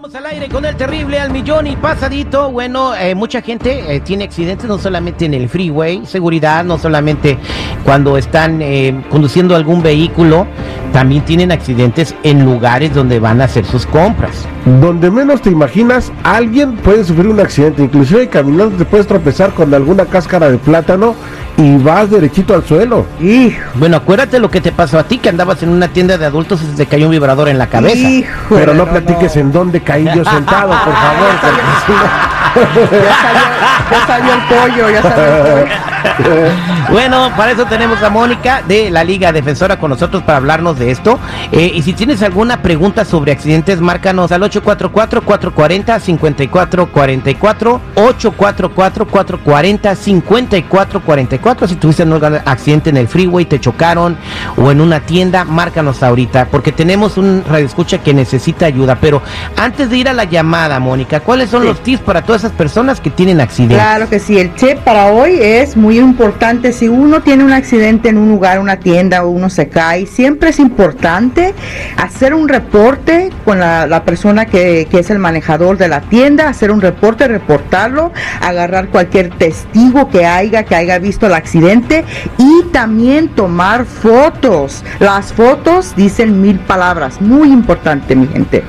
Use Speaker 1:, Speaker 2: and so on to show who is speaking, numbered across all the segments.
Speaker 1: Somos al aire con el terrible al millón y pasadito. Bueno, eh, mucha gente eh, tiene accidentes no solamente en el freeway, seguridad, no solamente cuando están eh, conduciendo algún vehículo, también tienen accidentes en lugares donde van a hacer sus compras.
Speaker 2: Donde menos te imaginas, alguien puede sufrir un accidente. Inclusive caminando te puedes tropezar con alguna cáscara de plátano y vas derechito al suelo.
Speaker 1: Y bueno, acuérdate lo que te pasó a ti, que andabas en una tienda de adultos y se te cayó un vibrador en la cabeza.
Speaker 2: Pero no, platiques en dónde caí yo sentado, por favor.
Speaker 3: ya, salió, el pollo, ya salió el pollo.
Speaker 1: Bueno, para eso tenemos a Mónica de la Liga Defensora con nosotros para hablarnos de esto. Eh, y si tienes alguna pregunta sobre accidentes, márcanos al 844-440-5444, 844-440-5444. Si tuviste un accidente en el freeway, te chocaron o en una tienda, márcanos ahorita, porque tenemos un radioescucha que necesita ayuda. Pero antes de ir a la llamada, Mónica, ¿cuáles son los tips para todas esas personas que tienen accidentes?
Speaker 3: Claro que sí, el tip para hoy es muy importante, si uno tiene un accidente en un lugar, una tienda uno se cae, siempre es importante hacer un reporte con la, persona que, que, es el manejador de la tienda, hacer un reporte, reportarlo, agarrar cualquier testigo que haya, que haya visto el accidente y también tomar fotos. Las fotos dicen mil palabras, muy importante mi gente.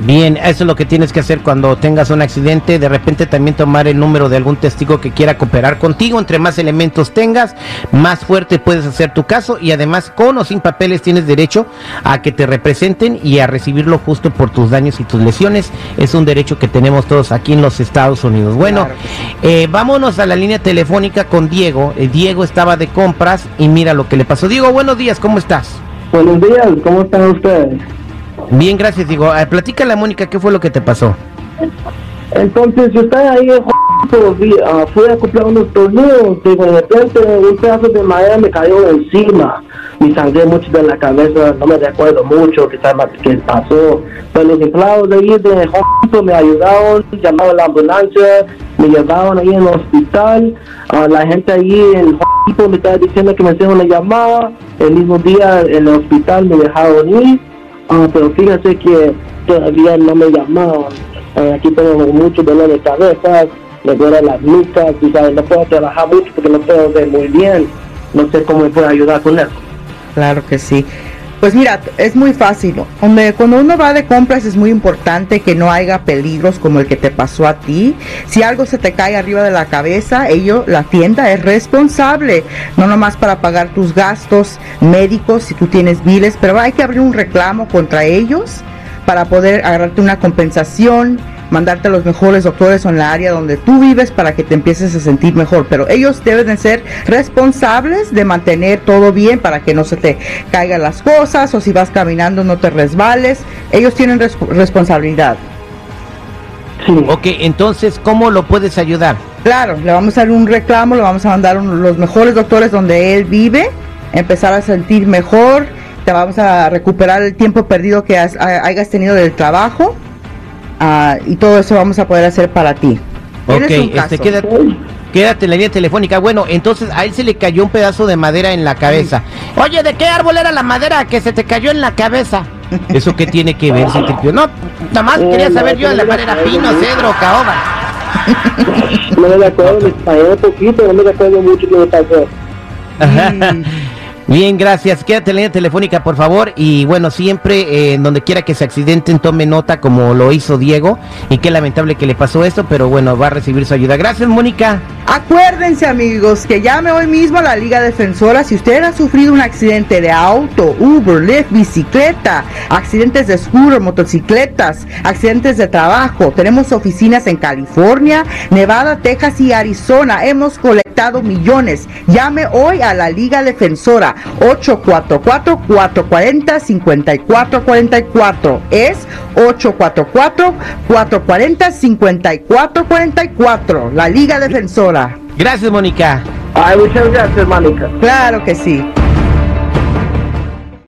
Speaker 1: Bien, eso es lo que tienes que hacer cuando tengas un accidente. De repente también tomar el número de algún testigo que quiera cooperar contigo. Entre más elementos tengas, más fuerte puedes hacer tu caso. Y además, con o sin papeles, tienes derecho a que te representen y a recibirlo justo por tus daños y tus lesiones. Es un derecho que tenemos todos aquí en los Estados Unidos. Bueno, eh, vámonos a la línea telefónica con Diego. Eh, Diego estaba de compras y mira lo que le pasó. Diego, buenos días, ¿cómo estás?
Speaker 4: Buenos días, ¿cómo están ustedes?
Speaker 1: Bien, gracias, digo. Platícale a Mónica, ¿qué fue lo que te pasó?
Speaker 4: Entonces, yo estaba ahí, uh, fui a comprar unos tornillos y de repente un pedazo de madera me cayó encima. Me sangré mucho de la cabeza, no me recuerdo mucho qué, pasó. Pero los empleados de ahí de Home me ayudaron, llamaron a la ambulancia, me llevaron ahí en el hospital. Uh, la gente ahí en Home me estaba diciendo que me hicieron una llamada. El mismo día en el hospital me dejaron ir Ah, pero fíjese que todavía no me llamaron. Eh, aquí tengo mucho dolor de cabeza, me duele las nucas, y no puedo trabajar mucho porque no puedo ver muy bien. No sé cómo me puede ayudar con eso.
Speaker 3: Claro que sí. Pues mira, es muy fácil. Cuando uno va de compras es muy importante que no haya peligros como el que te pasó a ti. Si algo se te cae arriba de la cabeza, ello, la tienda es responsable. No nomás para pagar tus gastos médicos si tú tienes biles, pero hay que abrir un reclamo contra ellos para poder agarrarte una compensación mandarte a los mejores doctores en la área donde tú vives para que te empieces a sentir mejor. Pero ellos deben de ser responsables de mantener todo bien para que no se te caigan las cosas o si vas caminando no te resbales. Ellos tienen responsabilidad.
Speaker 1: Ok, entonces, ¿cómo lo puedes ayudar?
Speaker 3: Claro, le vamos a dar un reclamo, le vamos a mandar a los mejores doctores donde él vive, empezar a sentir mejor, te vamos a recuperar el tiempo perdido que hayas tenido del trabajo Ah, y todo eso vamos a poder hacer para ti.
Speaker 1: Ok, este, quédate, quédate en la línea telefónica. Bueno, entonces a él se le cayó un pedazo de madera en la cabeza. Oye, ¿de qué árbol era la madera que se te cayó en la cabeza? ¿Eso qué tiene que ver, No, nada más quería saber yo de la madera pino, cedro, caoba.
Speaker 4: No me acuerdo, me poquito, no me acuerdo mucho que me pasó.
Speaker 1: Bien, gracias. Quédate en la línea telefónica, por favor. Y bueno, siempre eh, en donde quiera que se accidenten, tome nota como lo hizo Diego. Y qué lamentable que le pasó esto, pero bueno, va a recibir su ayuda. Gracias, Mónica.
Speaker 3: Acuérdense, amigos, que llame hoy mismo a la Liga Defensora si usted ha sufrido un accidente de auto, Uber, Lyft, bicicleta, accidentes de scooter, motocicletas, accidentes de trabajo. Tenemos oficinas en California, Nevada, Texas y Arizona. Hemos colectado millones. Llame hoy a la Liga Defensora 844-440-5444. Es 844-440-5444. La Liga Defensora.
Speaker 1: Gracias, Mónica.
Speaker 4: Ay, muchas gracias, Mónica.
Speaker 3: Claro que sí.